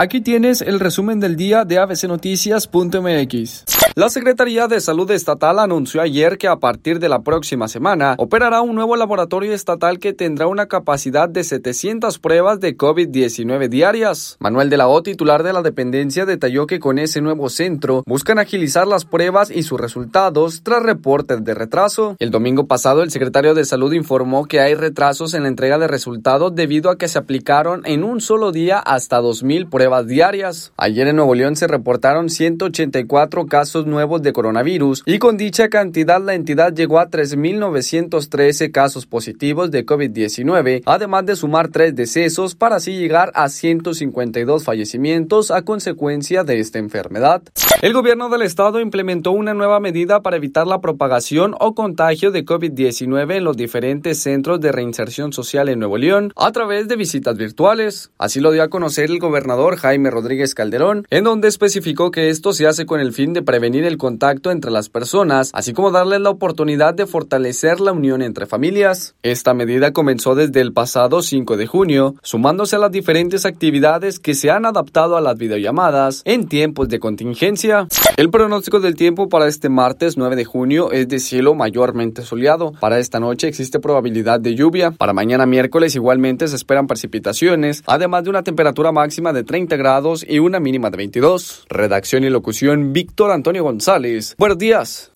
Aquí tienes el resumen del día de abcnoticias.mx. La Secretaría de Salud Estatal anunció ayer que a partir de la próxima semana operará un nuevo laboratorio estatal que tendrá una capacidad de 700 pruebas de COVID-19 diarias. Manuel de la O, titular de la dependencia, detalló que con ese nuevo centro buscan agilizar las pruebas y sus resultados tras reportes de retraso. El domingo pasado, el secretario de Salud informó que hay retrasos en la entrega de resultados debido a que se aplicaron en un solo día hasta 2.000 pruebas diarias. Ayer en Nuevo León se reportaron 184 casos nuevos de coronavirus y con dicha cantidad la entidad llegó a 3.913 casos positivos de COVID-19, además de sumar tres decesos para así llegar a 152 fallecimientos a consecuencia de esta enfermedad. El gobierno del estado implementó una nueva medida para evitar la propagación o contagio de COVID-19 en los diferentes centros de reinserción social en Nuevo León a través de visitas virtuales. Así lo dio a conocer el gobernador Jaime Rodríguez Calderón, en donde especificó que esto se hace con el fin de prevenir el contacto entre las personas, así como darles la oportunidad de fortalecer la unión entre familias. Esta medida comenzó desde el pasado 5 de junio, sumándose a las diferentes actividades que se han adaptado a las videollamadas en tiempos de contingencia. El pronóstico del tiempo para este martes 9 de junio es de cielo mayormente soleado. Para esta noche existe probabilidad de lluvia. Para mañana miércoles igualmente se esperan precipitaciones, además de una temperatura máxima de 30 grados y una mínima de 22. Redacción y locución Víctor González. Buenos días.